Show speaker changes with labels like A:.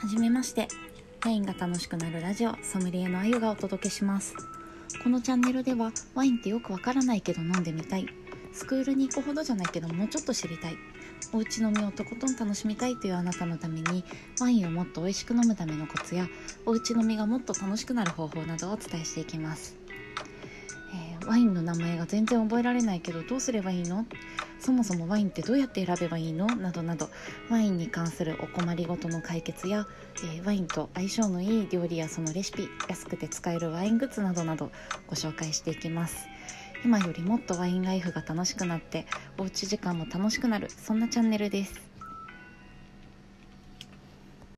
A: はじめまして。ワインが楽しくなるラジオソムリエのあゆがお届けします。このチャンネルではワインってよくわからないけど飲んでみたい。スクールに行くほどじゃないけどもうちょっと知りたい。おうち飲みをとことん楽しみたいというあなたのためにワインをもっと美味しく飲むためのコツやおうち飲みがもっと楽しくなる方法などをお伝えしていきます。えーワインの名前が全然覚えられないけどどうすればいいの？そもそもワインってどうやって選べばいいの？などなどワインに関するお困りごとの解決や、えーワインと相性のいい料理やそのレシピ安くて使えるワイングッズなどなどご紹介していきます。今よりもっとワインライフが楽しくなっておうち時間も楽しくなる。そんなチャンネルです。